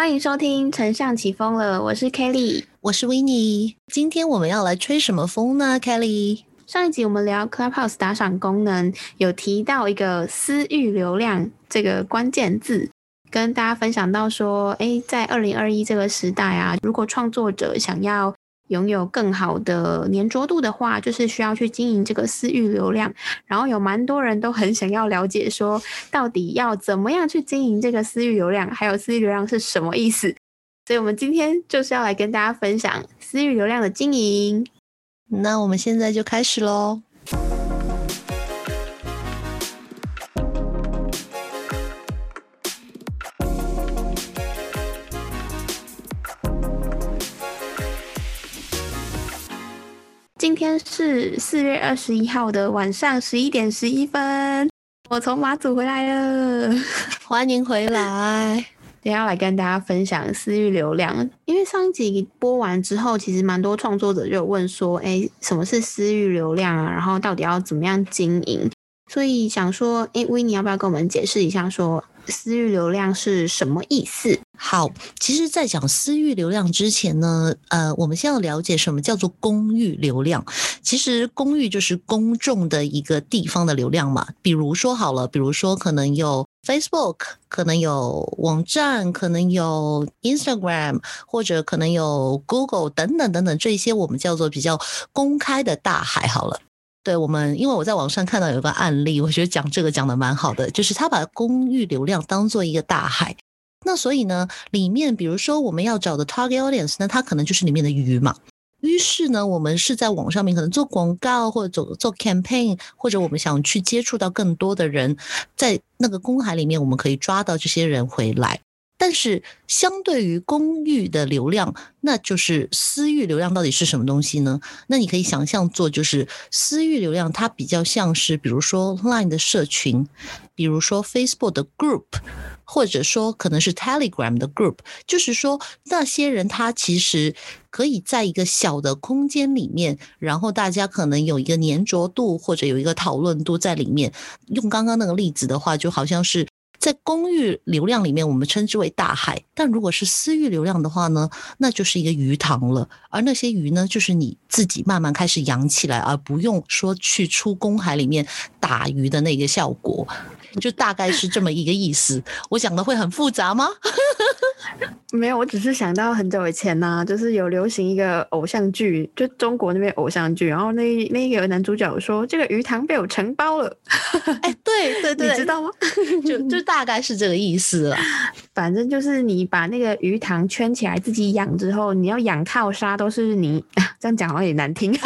欢迎收听《丞相起风了》，我是 Kelly，我是 w i n n e 今天我们要来吹什么风呢？Kelly，上一集我们聊 Clubhouse 打赏功能，有提到一个私域流量这个关键字，跟大家分享到说，哎，在二零二一这个时代啊，如果创作者想要拥有更好的粘着度的话，就是需要去经营这个私域流量。然后有蛮多人都很想要了解，说到底要怎么样去经营这个私域流量，还有私域流量是什么意思。所以我们今天就是要来跟大家分享私域流量的经营。那我们现在就开始喽。今天是四月二十一号的晚上十一点十一分，我从马祖回来了，欢迎回来。今天要来跟大家分享私域流量，因为上一集播完之后，其实蛮多创作者就有问说，哎，什么是私域流量啊？然后到底要怎么样经营？所以想说，哎，维尼要不要跟我们解释一下说？私域流量是什么意思？好，其实，在讲私域流量之前呢，呃，我们先要了解什么叫做公域流量。其实，公域就是公众的一个地方的流量嘛。比如说，好了，比如说可能有 Facebook，可能有网站，可能有 Instagram，或者可能有 Google 等等等等，这些我们叫做比较公开的大海。好了。对我们，因为我在网上看到有个案例，我觉得讲这个讲的蛮好的，就是他把公域流量当做一个大海，那所以呢，里面比如说我们要找的 target audience，那它可能就是里面的鱼嘛。于是呢，我们是在网上面可能做广告或者做做 campaign，或者我们想去接触到更多的人，在那个公海里面，我们可以抓到这些人回来。但是，相对于公域的流量，那就是私域流量到底是什么东西呢？那你可以想象做，就是私域流量，它比较像是，比如说 Line 的社群，比如说 Facebook 的 Group，或者说可能是 Telegram 的 Group，就是说那些人他其实可以在一个小的空间里面，然后大家可能有一个粘着度或者有一个讨论度在里面。用刚刚那个例子的话，就好像是。在公域流量里面，我们称之为大海；但如果是私域流量的话呢，那就是一个鱼塘了。而那些鱼呢，就是你自己慢慢开始养起来，而不用说去出公海里面打鱼的那个效果。就大概是这么一个意思，我讲的会很复杂吗？没有，我只是想到很久以前呢，就是有流行一个偶像剧，就中国那边偶像剧，然后那那个男主角说这个鱼塘被我承包了。哎，对对对，你知道吗？就就大概是这个意思了。反正就是你把那个鱼塘圈起来自己养之后，你要养套沙都是你，这样讲好像也难听，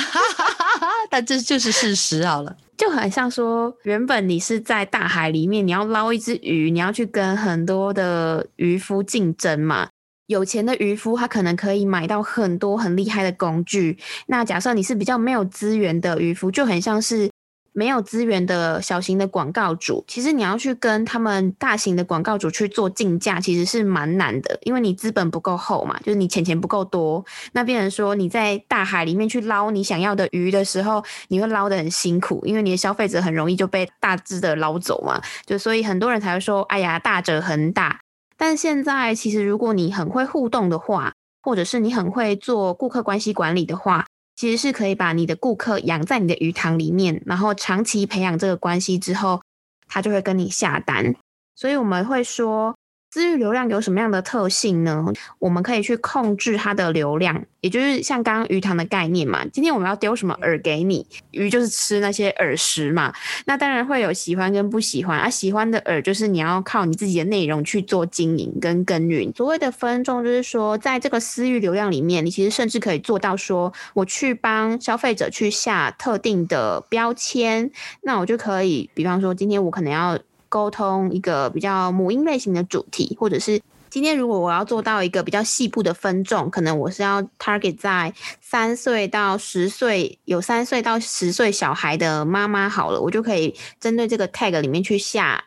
但这就是事实好了。就很像说，原本你是在大海里面，你要捞一只鱼，你要去跟很多的渔夫竞争嘛。有钱的渔夫他可能可以买到很多很厉害的工具。那假设你是比较没有资源的渔夫，就很像是。没有资源的小型的广告主，其实你要去跟他们大型的广告主去做竞价，其实是蛮难的，因为你资本不够厚嘛，就是你钱钱不够多。那变成说你在大海里面去捞你想要的鱼的时候，你会捞得很辛苦，因为你的消费者很容易就被大只的捞走嘛。就所以很多人才会说，哎呀，大者恒大。但现在其实如果你很会互动的话，或者是你很会做顾客关系管理的话。其实是可以把你的顾客养在你的鱼塘里面，然后长期培养这个关系之后，他就会跟你下单。所以我们会说。私域流量有什么样的特性呢？我们可以去控制它的流量，也就是像刚刚鱼塘的概念嘛。今天我们要丢什么饵给你？鱼就是吃那些饵食嘛。那当然会有喜欢跟不喜欢啊。喜欢的饵就是你要靠你自己的内容去做经营跟耕耘。所谓的分众，就是说在这个私域流量里面，你其实甚至可以做到说，我去帮消费者去下特定的标签，那我就可以，比方说今天我可能要。沟通一个比较母婴类型的主题，或者是今天如果我要做到一个比较细部的分众，可能我是要 target 在三岁到十岁，有三岁到十岁小孩的妈妈好了，我就可以针对这个 tag 里面去下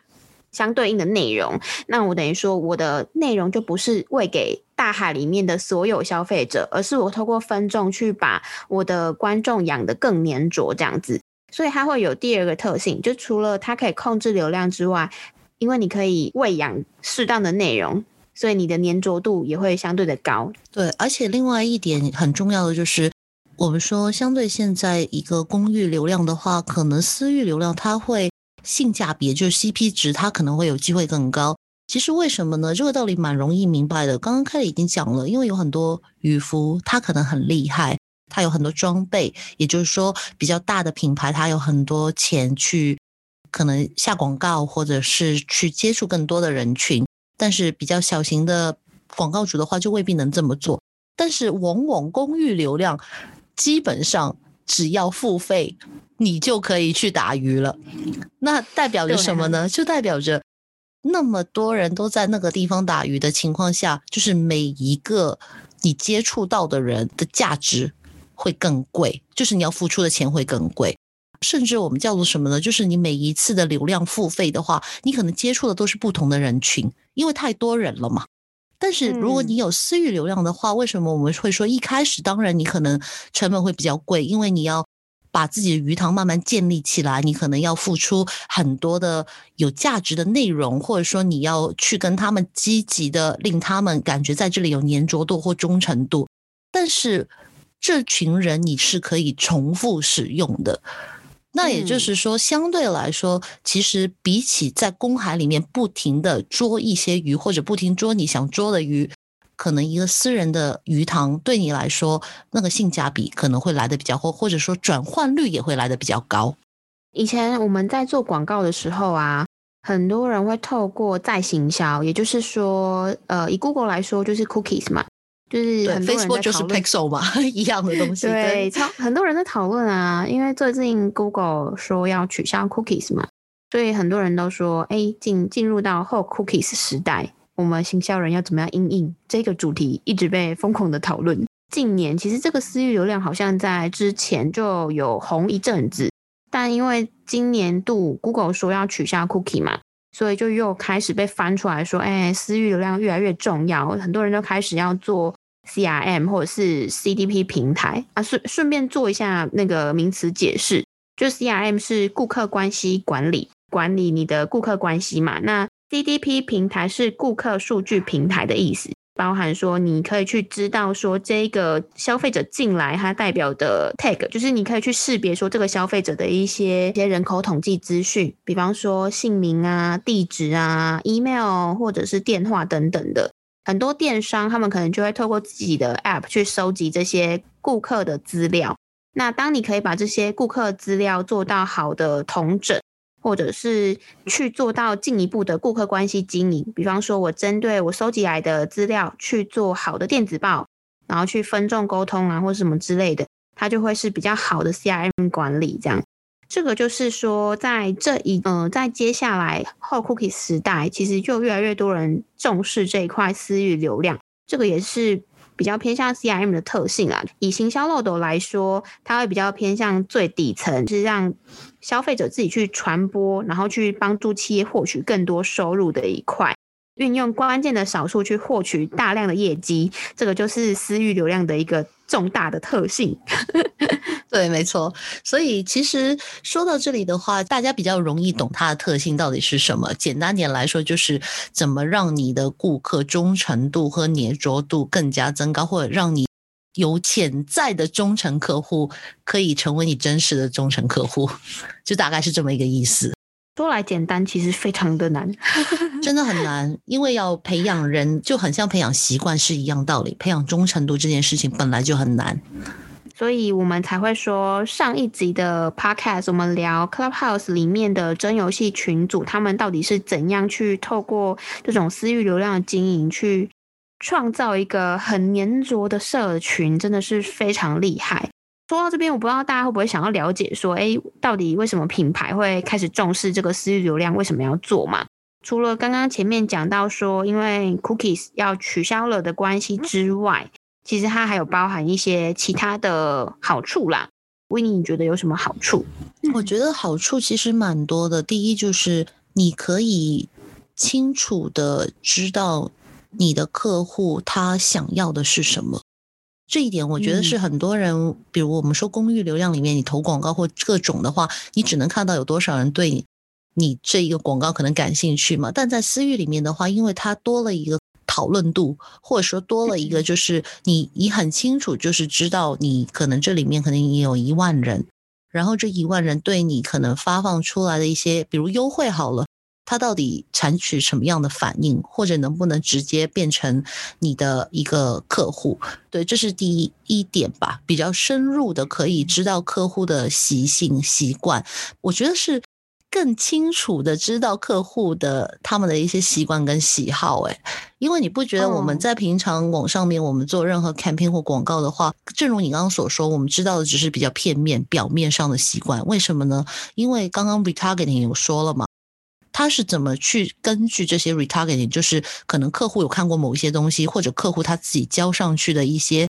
相对应的内容。那我等于说我的内容就不是喂给大海里面的所有消费者，而是我透过分众去把我的观众养得更粘着，这样子。所以它会有第二个特性，就除了它可以控制流量之外，因为你可以喂养适当的内容，所以你的粘着度也会相对的高。对，而且另外一点很重要的就是，我们说相对现在一个公域流量的话，可能私域流量它会性价比，就是 CP 值，它可能会有机会更高。其实为什么呢？这个道理蛮容易明白的。刚刚开始已经讲了，因为有很多渔夫，他可能很厉害，他有很多装备，也就是说比较大的品牌，他有很多钱去可能下广告，或者是去接触更多的人群。但是比较小型的广告主的话，就未必能这么做。但是往往公域流量，基本上只要付费，你就可以去打鱼了。那代表着什么呢？就代表着。那么多人都在那个地方打鱼的情况下，就是每一个你接触到的人的价值会更贵，就是你要付出的钱会更贵。甚至我们叫做什么呢？就是你每一次的流量付费的话，你可能接触的都是不同的人群，因为太多人了嘛。但是如果你有私域流量的话，为什么我们会说一开始当然你可能成本会比较贵，因为你要。把自己的鱼塘慢慢建立起来，你可能要付出很多的有价值的内容，或者说你要去跟他们积极的令他们感觉在这里有粘着度或忠诚度。但是这群人你是可以重复使用的，那也就是说，相对来说，其实比起在公海里面不停的捉一些鱼，或者不停捉你想捉的鱼。可能一个私人的鱼塘对你来说，那个性价比可能会来的比较或或者说转换率也会来的比较高。以前我们在做广告的时候啊，很多人会透过再行销，也就是说，呃，以 Google 来说就是 Cookies 嘛，就是很多人在就是 Pixel 嘛，一样的东西。对，超很多人在讨论啊，因为最近 Google 说要取消 Cookies 嘛，所以很多人都说，哎，进进入到后 Cookies 时代。我们行销人要怎么样应应这个主题，一直被疯狂的讨论。近年其实这个私域流量好像在之前就有红一阵子，但因为今年度 Google 说要取消 Cookie 嘛，所以就又开始被翻出来说，哎，私域流量越来越重要，很多人都开始要做 CRM 或者是 CDP 平台啊。顺顺便做一下那个名词解释，就 CRM 是顾客关系管理，管理你的顾客关系嘛。那 CDP 平台是顾客数据平台的意思，包含说你可以去知道说这个消费者进来，它代表的 tag，就是你可以去识别说这个消费者的一些一些人口统计资讯，比方说姓名啊、地址啊、email 或者是电话等等的。很多电商他们可能就会透过自己的 app 去收集这些顾客的资料。那当你可以把这些顾客资料做到好的同整。或者是去做到进一步的顾客关系经营，比方说，我针对我收集来的资料去做好的电子报，然后去分众沟通啊，或什么之类的，它就会是比较好的 CRM 管理。这样，这个就是说，在这一呃，在接下来后 Cookie 时代，其实就越来越多人重视这一块私域流量，这个也是。比较偏向 CRM 的特性啊，以行销漏斗来说，它会比较偏向最底层，是让消费者自己去传播，然后去帮助企业获取更多收入的一块。运用关键的少数去获取大量的业绩，这个就是私域流量的一个重大的特性。对，没错。所以其实说到这里的话，大家比较容易懂它的特性到底是什么。简单点来说，就是怎么让你的顾客忠诚度和粘着度更加增高，或者让你有潜在的忠诚客户可以成为你真实的忠诚客户，就大概是这么一个意思。说来简单，其实非常的难，真的很难。因为要培养人，就很像培养习惯是一样道理。培养忠诚度这件事情本来就很难，所以我们才会说上一集的 podcast，我们聊 Clubhouse 里面的真游戏群组，他们到底是怎样去透过这种私域流量的经营，去创造一个很粘着的社群，真的是非常厉害。说到这边，我不知道大家会不会想要了解，说，哎，到底为什么品牌会开始重视这个私域流量？为什么要做嘛？除了刚刚前面讲到说，因为 cookies 要取消了的关系之外，其实它还有包含一些其他的好处啦。维尼，你觉得有什么好处？我觉得好处其实蛮多的。第一就是你可以清楚的知道你的客户他想要的是什么。这一点我觉得是很多人，比如我们说公域流量里面，你投广告或各种的话，你只能看到有多少人对你这一个广告可能感兴趣嘛。但在私域里面的话，因为它多了一个讨论度，或者说多了一个就是你你很清楚，就是知道你可能这里面可能也有一万人，然后这一万人对你可能发放出来的一些，比如优惠好了。他到底采取什么样的反应，或者能不能直接变成你的一个客户？对，这是第一一点吧，比较深入的可以知道客户的习性习惯。我觉得是更清楚的知道客户的他们的一些习惯跟喜好。诶，因为你不觉得我们在平常网上面我们做任何 campaign 或广告的话，正如你刚刚所说，我们知道的只是比较片面、表面上的习惯。为什么呢？因为刚刚 retargeting 有说了嘛。他是怎么去根据这些 retargeting，就是可能客户有看过某一些东西，或者客户他自己交上去的一些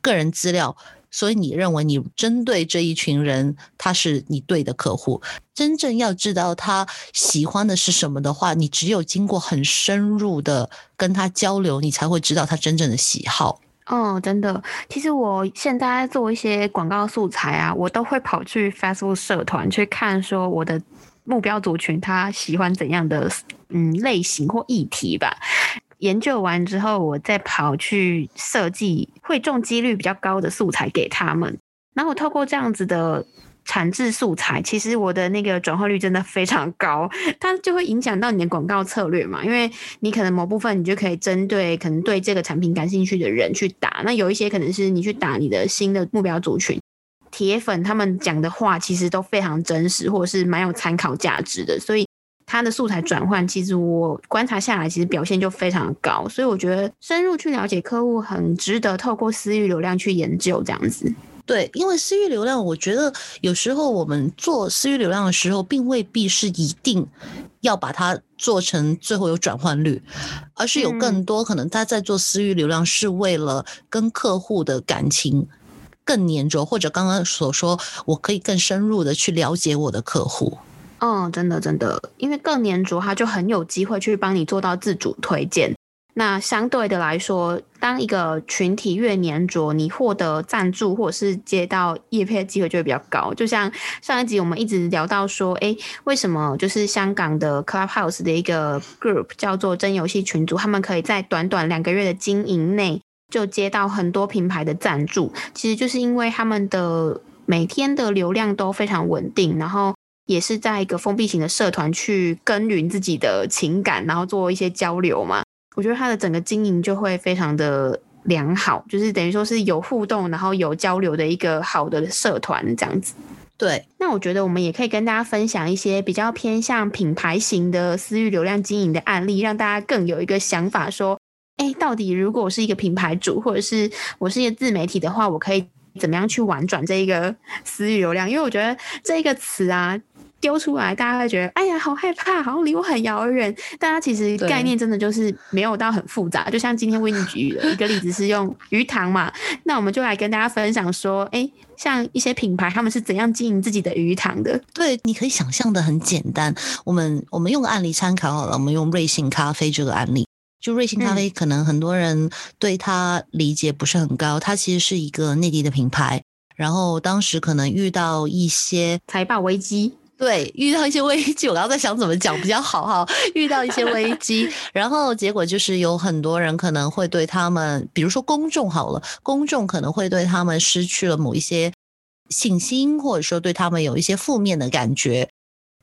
个人资料，所以你认为你针对这一群人，他是你对的客户。真正要知道他喜欢的是什么的话，你只有经过很深入的跟他交流，你才会知道他真正的喜好。哦，真的，其实我现在做一些广告素材啊，我都会跑去 Facebook 社团去看，说我的。目标族群他喜欢怎样的嗯类型或议题吧？研究完之后，我再跑去设计会中几率比较高的素材给他们。然后透过这样子的产制素材，其实我的那个转化率真的非常高。它就会影响到你的广告策略嘛？因为你可能某部分你就可以针对可能对这个产品感兴趣的人去打。那有一些可能是你去打你的新的目标族群。铁粉他们讲的话其实都非常真实，或者是蛮有参考价值的，所以他的素材转换，其实我观察下来，其实表现就非常高。所以我觉得深入去了解客户，很值得透过私域流量去研究这样子。对，因为私域流量，我觉得有时候我们做私域流量的时候，并未必是一定要把它做成最后有转换率，而是有更多可能他在做私域流量是为了跟客户的感情。更粘着，或者刚刚所说，我可以更深入的去了解我的客户。嗯，真的真的，因为更粘着，他就很有机会去帮你做到自主推荐。那相对的来说，当一个群体越粘着，你获得赞助或者是接到叶片的机会就会比较高。就像上一集我们一直聊到说，哎，为什么就是香港的 Clubhouse 的一个 group 叫做真游戏群组，他们可以在短短两个月的经营内。就接到很多品牌的赞助，其实就是因为他们的每天的流量都非常稳定，然后也是在一个封闭型的社团去耕耘自己的情感，然后做一些交流嘛。我觉得他的整个经营就会非常的良好，就是等于说是有互动，然后有交流的一个好的社团这样子。对，那我觉得我们也可以跟大家分享一些比较偏向品牌型的私域流量经营的案例，让大家更有一个想法说。哎，到底如果我是一个品牌主，或者是我是一个自媒体的话，我可以怎么样去玩转这一个 私域流量？因为我觉得这个词啊丢出来，大家会觉得哎呀好害怕，好像离我很遥远。大家其实概念真的就是没有到很复杂。就像今天为你举的一个例子是用鱼塘嘛，那我们就来跟大家分享说，哎，像一些品牌他们是怎样经营自己的鱼塘的？对，你可以想象的很简单。我们我们用个案例参考好了，我们用瑞幸咖啡这个案例。就瑞幸咖啡，可能很多人对它理解不是很高。它其实是一个内地的品牌，然后当时可能遇到一些财报危机，对，遇到一些危机。我刚刚在想怎么讲比较好哈，遇到一些危机，然后结果就是有很多人可能会对他们，比如说公众好了，公众可能会对他们失去了某一些信心，或者说对他们有一些负面的感觉。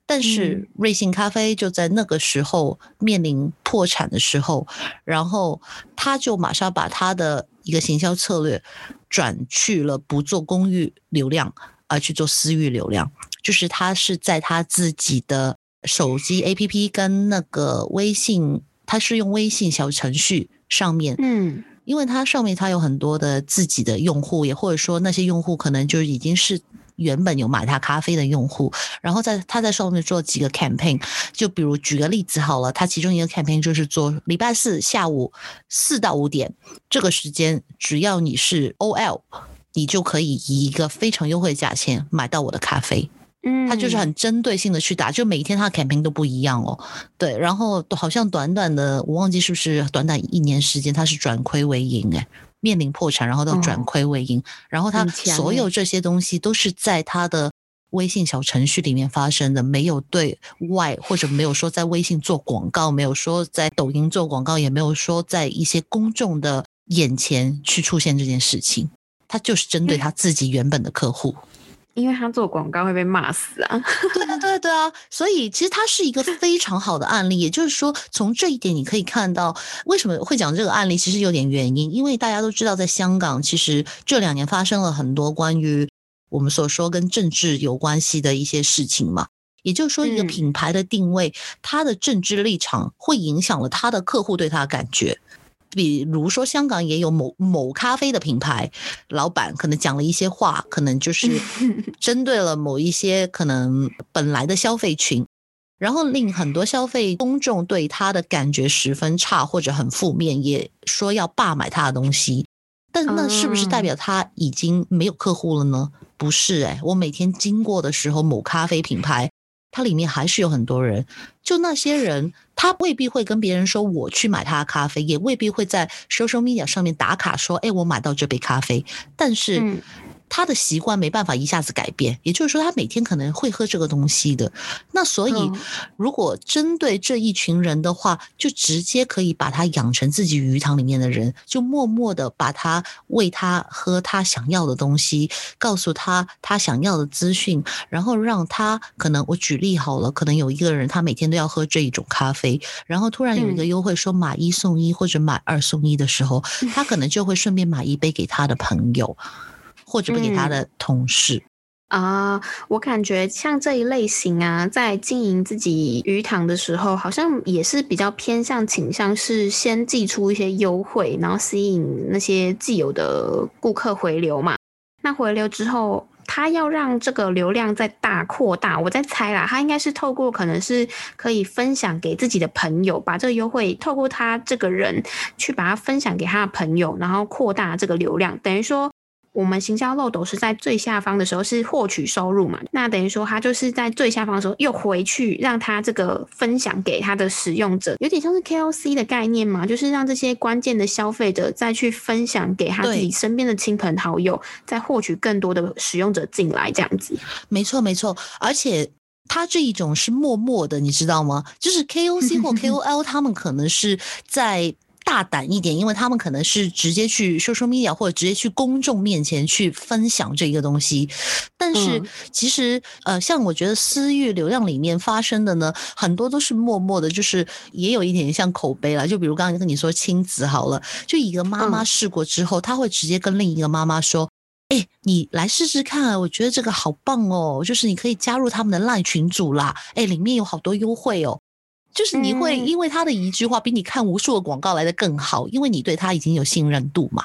但是瑞幸咖啡就在那个时候面临破产的时候，然后他就马上把他的一个行销策略转去了不做公域流量，而去做私域流量。就是他是在他自己的手机 APP 跟那个微信，他是用微信小程序上面，嗯，因为它上面它有很多的自己的用户，也或者说那些用户可能就已经是。原本有买他咖啡的用户，然后在他在上面做几个 campaign，就比如举个例子好了，他其中一个 campaign 就是做礼拜四下午四到五点这个时间，只要你是 OL，你就可以以一个非常优惠价钱买到我的咖啡。嗯，他就是很针对性的去打，就每一天他的 campaign 都不一样哦。对，然后好像短短的我忘记是不是短短一年时间，他是转亏为盈哎。面临破产，然后到转亏为盈，然后他所有这些东西都是在他的微信小程序里面发生的，没有对外或者没有说在微信做广告，没有说在抖音做广告，也没有说在一些公众的眼前去出现这件事情。他就是针对他自己原本的客户。因为他做广告会被骂死啊！对对对对啊！所以其实它是一个非常好的案例。也就是说，从这一点你可以看到，为什么会讲这个案例，其实有点原因。因为大家都知道，在香港，其实这两年发生了很多关于我们所说跟政治有关系的一些事情嘛。也就是说，一个品牌的定位，它的政治立场会影响了他的客户对他的感觉。比如说，香港也有某某咖啡的品牌老板，可能讲了一些话，可能就 是针对了某一些可能本来的消费群，然后令很多消费公众对他的感觉十分差或者很负面，也说要罢买他的东西。但那是不是代表他已经没有客户了呢？不是，哎，我每天经过的时候，某咖啡品牌。它里面还是有很多人，就那些人，他未必会跟别人说我去买他的咖啡，也未必会在 social media 上面打卡说，哎，我买到这杯咖啡，但是。他的习惯没办法一下子改变，也就是说，他每天可能会喝这个东西的。那所以，如果针对这一群人的话，就直接可以把他养成自己鱼塘里面的人，就默默的把他喂他喝他想要的东西，告诉他他想要的资讯，然后让他可能我举例好了，可能有一个人他每天都要喝这一种咖啡，然后突然有一个优惠说买一送一或者买二送一的时候，他可能就会顺便买一杯给他的朋友。或者不给他的同事啊，我感觉像这一类型啊，在经营自己鱼塘的时候，好像也是比较偏向倾向是先寄出一些优惠，然后吸引那些既有的顾客回流嘛。那回流之后，他要让这个流量再大扩大，我在猜啦，他应该是透过可能是可以分享给自己的朋友，把这个优惠透过他这个人去把它分享给他的朋友，然后扩大这个流量，等于说。我们行销漏斗是在最下方的时候是获取收入嘛？那等于说他就是在最下方的时候又回去让他这个分享给他的使用者，有点像是 KOC 的概念嘛，就是让这些关键的消费者再去分享给他自己身边的亲朋好友，再获取更多的使用者进来这样子。没错，没错，而且他这一种是默默的，你知道吗？就是 KOC 或 KOL 他们可能是在。大胆一点，因为他们可能是直接去 social media 或者直接去公众面前去分享这一个东西。但是其实，呃，像我觉得私域流量里面发生的呢，很多都是默默的，就是也有一点像口碑了。就比如刚刚跟你说亲子好了，就一个妈妈试过之后，她会直接跟另一个妈妈说：“哎，你来试试看，我觉得这个好棒哦，就是你可以加入他们的赖群组啦，哎，里面有好多优惠哦。”就是你会因为他的一句话比你看无数的广告来的更好，因为你对他已经有信任度嘛。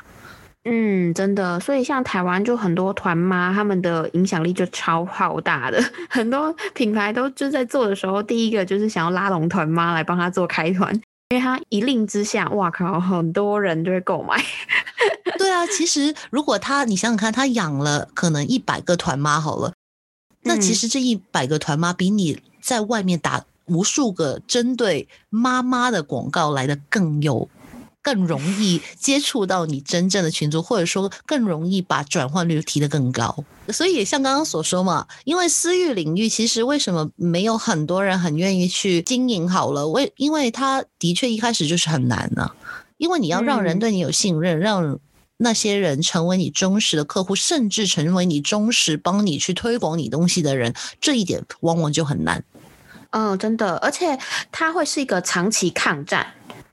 嗯，真的，所以像台湾就很多团妈，他们的影响力就超浩大的，很多品牌都就在做的时候，第一个就是想要拉拢团妈来帮他做开团，因为他一令之下，哇靠，很多人就会购买。对啊，其实如果他，你想想看，他养了可能一百个团妈好了，那其实这一百个团妈比你在外面打。无数个针对妈妈的广告来的更有更容易接触到你真正的群组，或者说更容易把转换率提得更高。所以像刚刚所说嘛，因为私域领域其实为什么没有很多人很愿意去经营好了？为因为它的确一开始就是很难呢，因为你要让人对你有信任，让那些人成为你忠实的客户，甚至成为你忠实帮你去推广你东西的人，这一点往往就很难。嗯，真的，而且它会是一个长期抗战。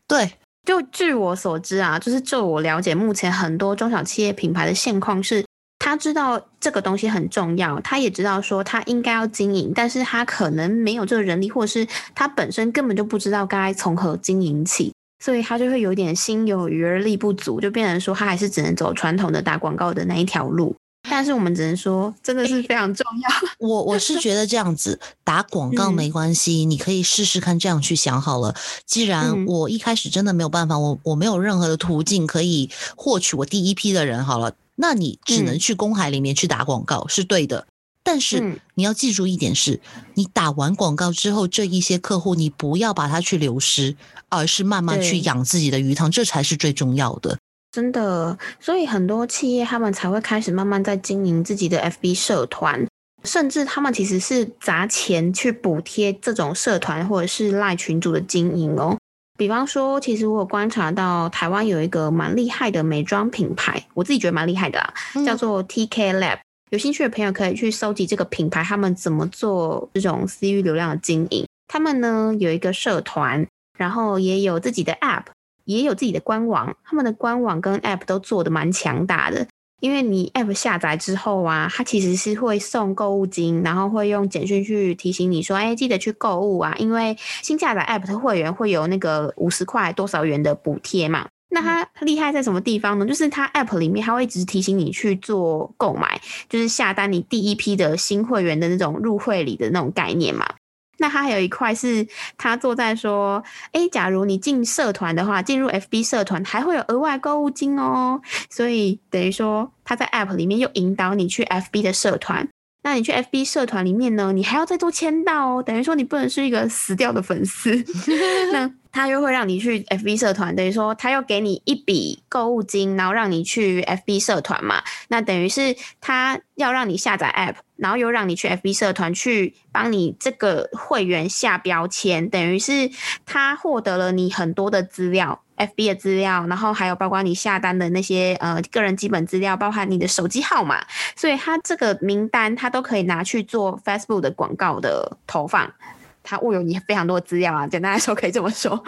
对，就据我所知啊，就是就我了解，目前很多中小企业品牌的现况是，他知道这个东西很重要，他也知道说他应该要经营，但是他可能没有这个人力，或者是他本身根本就不知道该从何经营起，所以他就会有点心有余而力不足，就变成说他还是只能走传统的打广告的那一条路。但是我们只能说，真的是非常重要。我我是觉得这样子打广告没关系，你可以试试看这样去想好了。既然我一开始真的没有办法，我我没有任何的途径可以获取我第一批的人好了，那你只能去公海里面去打广告是对的。但是你要记住一点是，你打完广告之后，这一些客户你不要把它去流失，而是慢慢去养自己的鱼塘，这才是最重要的。真的，所以很多企业他们才会开始慢慢在经营自己的 FB 社团，甚至他们其实是砸钱去补贴这种社团或者是赖群主的经营哦。比方说，其实我有观察到台湾有一个蛮厉害的美妆品牌，我自己觉得蛮厉害的啦，叫做 TK Lab。有兴趣的朋友可以去搜集这个品牌，他们怎么做这种私域流量的经营。他们呢有一个社团，然后也有自己的 App，也有自己的官网。他们的官网跟 App 都做的蛮强大的。因为你 App 下载之后啊，它其实是会送购物金，然后会用简讯去提醒你说，哎，记得去购物啊。因为新下载 App 的会员会有那个五十块多少元的补贴嘛。那它厉害在什么地方呢？就是它 App 里面，它会一直提醒你去做购买，就是下单你第一批的新会员的那种入会礼的那种概念嘛。那他还有一块是，他坐在说，哎，假如你进社团的话，进入 FB 社团还会有额外购物金哦。所以等于说，他在 App 里面又引导你去 FB 的社团。那你去 FB 社团里面呢，你还要再做签到哦。等于说，你不能是一个死掉的粉丝。那他又会让你去 FB 社团，等于说他要给你一笔购物金，然后让你去 FB 社团嘛。那等于是他要让你下载 App。然后又让你去 FB 社团去帮你这个会员下标签，等于是他获得了你很多的资料，FB 的资料，然后还有包括你下单的那些呃个人基本资料，包含你的手机号码，所以他这个名单他都可以拿去做 Facebook 的广告的投放。他握有你非常多资料啊，简单来说可以这么说。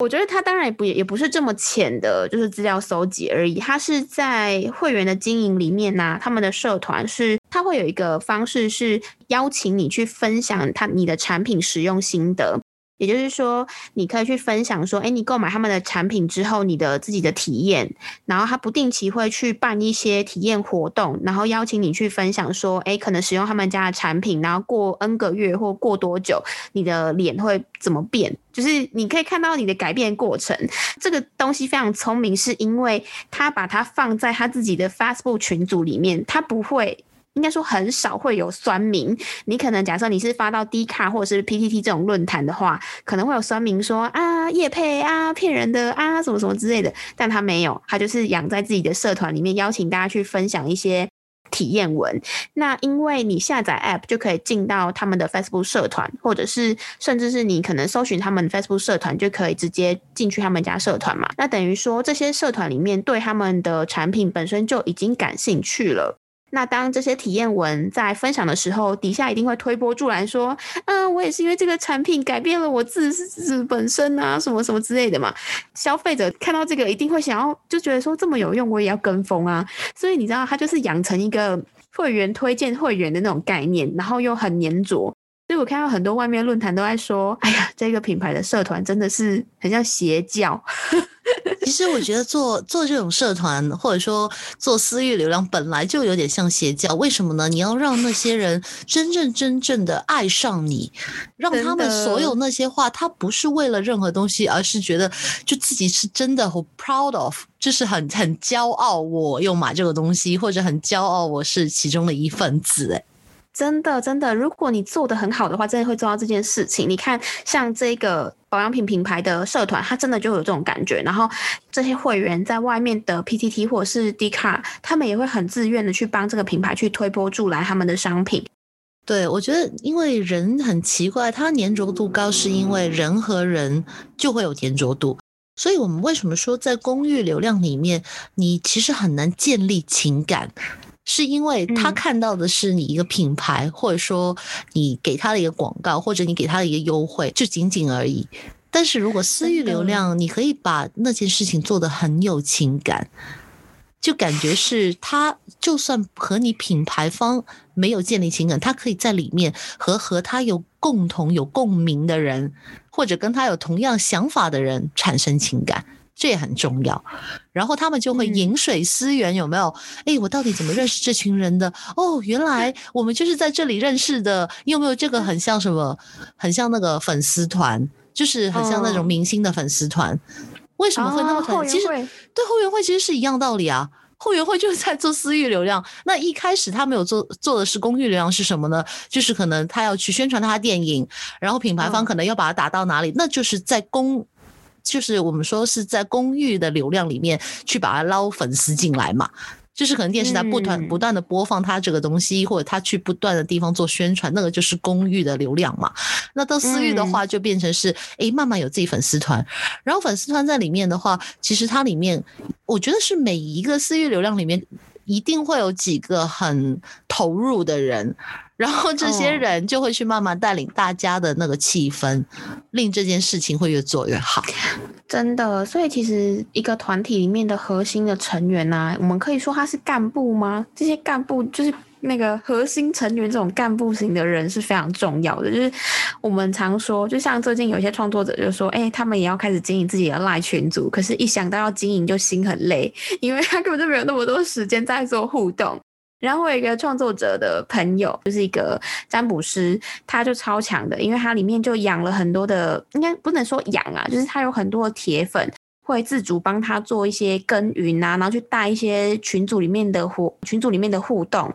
我觉得他当然也不也也不是这么浅的，就是资料搜集而已。他是在会员的经营里面呢，他们的社团是他会有一个方式是邀请你去分享他你的产品使用心得。也就是说，你可以去分享说，哎，你购买他们的产品之后，你的自己的体验，然后他不定期会去办一些体验活动，然后邀请你去分享说，哎，可能使用他们家的产品，然后过 N 个月或过多久，你的脸会怎么变？就是你可以看到你的改变过程。这个东西非常聪明，是因为他把它放在他自己的 Facebook 群组里面，他不会。应该说很少会有酸民，你可能假设你是发到 D 卡或者是 PTT 这种论坛的话，可能会有酸民说啊叶配啊骗人的啊什么什么之类的，但他没有，他就是养在自己的社团里面，邀请大家去分享一些体验文。那因为你下载 App 就可以进到他们的 Facebook 社团，或者是甚至是你可能搜寻他们 Facebook 社团就可以直接进去他们家社团嘛。那等于说这些社团里面对他们的产品本身就已经感兴趣了。那当这些体验文在分享的时候，底下一定会推波助澜，说，嗯，我也是因为这个产品改变了我自自本身啊，什么什么之类的嘛。消费者看到这个一定会想要，就觉得说这么有用，我也要跟风啊。所以你知道，它就是养成一个会员推荐会员的那种概念，然后又很粘着。所以我看到很多外面论坛都在说，哎呀，这个品牌的社团真的是很像邪教。其实我觉得做做这种社团，或者说做私域流量，本来就有点像邪教。为什么呢？你要让那些人真正真正的爱上你，让他们所有那些话，他不是为了任何东西，而是觉得就自己是真的很 proud of，就是很很骄傲，我又买这个东西，或者很骄傲我是其中的一份子。哎。真的，真的，如果你做的很好的话，真的会做到这件事情。你看，像这个保养品品牌的社团，它真的就有这种感觉。然后这些会员在外面的 PTT 或者是 D 卡，他们也会很自愿的去帮这个品牌去推波助澜他们的商品。对，我觉得因为人很奇怪，它粘着度高，是因为人和人就会有粘着度。所以我们为什么说在公寓流量里面，你其实很难建立情感？是因为他看到的是你一个品牌，或者说你给他的一个广告，或者你给他的一个优惠，就仅仅而已。但是如果私域流量，你可以把那件事情做得很有情感，就感觉是他就算和你品牌方没有建立情感，他可以在里面和和他有共同有共鸣的人，或者跟他有同样想法的人产生情感。这也很重要，然后他们就会饮水思源，有没有？哎，我到底怎么认识这群人的？哦，原来我们就是在这里认识的。你有没有这个很像什么？很像那个粉丝团，就是很像那种明星的粉丝团。为什么会那么团？其实对后援会其实是一样道理啊。后援会就是在做私域流量。那一开始他没有做做的是公域流量是什么呢？就是可能他要去宣传他的电影，然后品牌方可能要把它打到哪里？那就是在公。就是我们说是在公寓的流量里面去把它捞粉丝进来嘛，就是可能电视台不断不断的播放他这个东西，或者他去不断的地方做宣传，那个就是公域的流量嘛。那到私域的话，就变成是诶，慢慢有自己粉丝团，然后粉丝团在里面的话，其实它里面，我觉得是每一个私域流量里面。一定会有几个很投入的人，然后这些人就会去慢慢带领大家的那个气氛，令这件事情会越做越好。真的，所以其实一个团体里面的核心的成员呢，我们可以说他是干部吗？这些干部就是。那个核心成员这种干部型的人是非常重要的，就是我们常说，就像最近有些创作者就说，哎，他们也要开始经营自己的赖群组，可是，一想到要经营就心很累，因为他根本就没有那么多时间在做互动。然后我有一个创作者的朋友，就是一个占卜师，他就超强的，因为他里面就养了很多的，应该不能说养啊，就是他有很多的铁粉。会自主帮他做一些耕耘啊，然后去带一些群组里面的互群组里面的互动。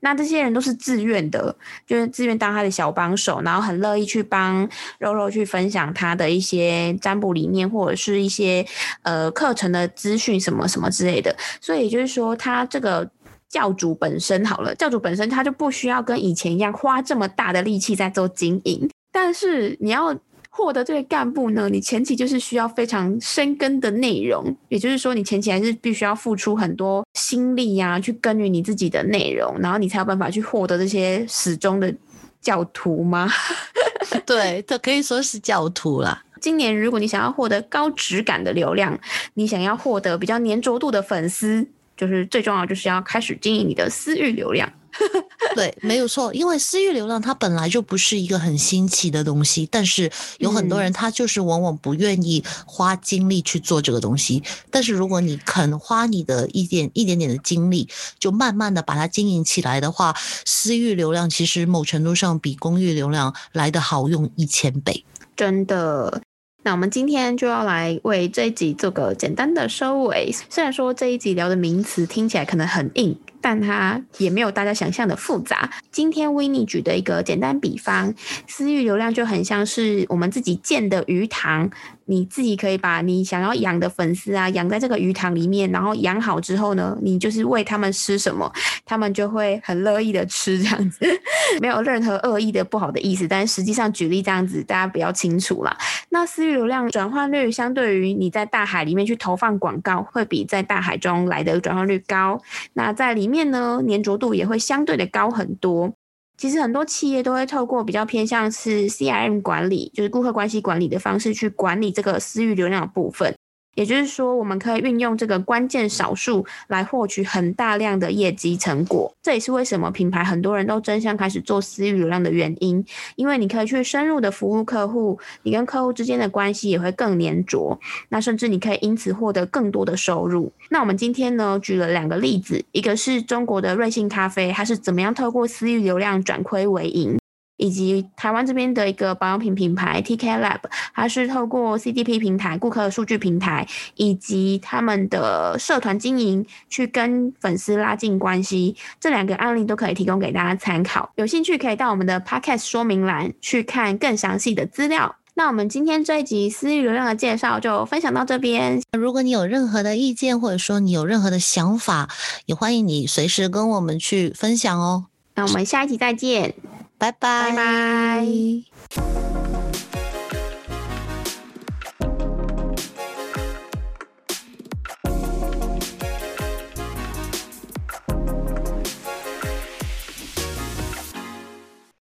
那这些人都是自愿的，就是自愿当他的小帮手，然后很乐意去帮肉肉去分享他的一些占卜理念或者是一些呃课程的资讯什么什么之类的。所以就是说，他这个教主本身好了，教主本身他就不需要跟以前一样花这么大的力气在做经营，但是你要。获得这个干部呢，你前期就是需要非常深耕的内容，也就是说，你前期还是必须要付出很多心力呀，去耕耘你自己的内容，然后你才有办法去获得这些始终的教徒吗？对，这可以说是教徒了。今年如果你想要获得高质感的流量，你想要获得比较粘着度的粉丝，就是最重要就是要开始经营你的私域流量。对，没有错，因为私域流量它本来就不是一个很新奇的东西，但是有很多人他就是往往不愿意花精力去做这个东西。但是如果你肯花你的一点一点点的精力，就慢慢的把它经营起来的话，私域流量其实某程度上比公域流量来的好用一千倍，真的。那我们今天就要来为这一集做个简单的收尾。虽然说这一集聊的名词听起来可能很硬。但它也没有大家想象的复杂。今天维尼举的一个简单比方，私域流量就很像是我们自己建的鱼塘。你自己可以把你想要养的粉丝啊养在这个鱼塘里面，然后养好之后呢，你就是喂他们吃什么，他们就会很乐意的吃这样子，没有任何恶意的不好的意思。但实际上举例这样子，大家比较清楚啦。那私域流量转换率相对于你在大海里面去投放广告，会比在大海中来的转换率高。那在里面面呢，粘着度也会相对的高很多。其实很多企业都会透过比较偏向是 CRM 管理，就是顾客关系管理的方式去管理这个私域流量的部分。也就是说，我们可以运用这个关键少数来获取很大量的业绩成果。这也是为什么品牌很多人都争相开始做私域流量的原因。因为你可以去深入的服务客户，你跟客户之间的关系也会更粘着。那甚至你可以因此获得更多的收入。那我们今天呢，举了两个例子，一个是中国的瑞幸咖啡，它是怎么样透过私域流量转亏为盈。以及台湾这边的一个保养品品牌 TK Lab，它是透过 CDP 平台、顾客数据平台以及他们的社团经营，去跟粉丝拉近关系。这两个案例都可以提供给大家参考。有兴趣可以到我们的 Podcast 说明栏去看更详细的资料。那我们今天这一集私域流量的介绍就分享到这边。如果你有任何的意见，或者说你有任何的想法，也欢迎你随时跟我们去分享哦。那我们下一集再见。拜拜。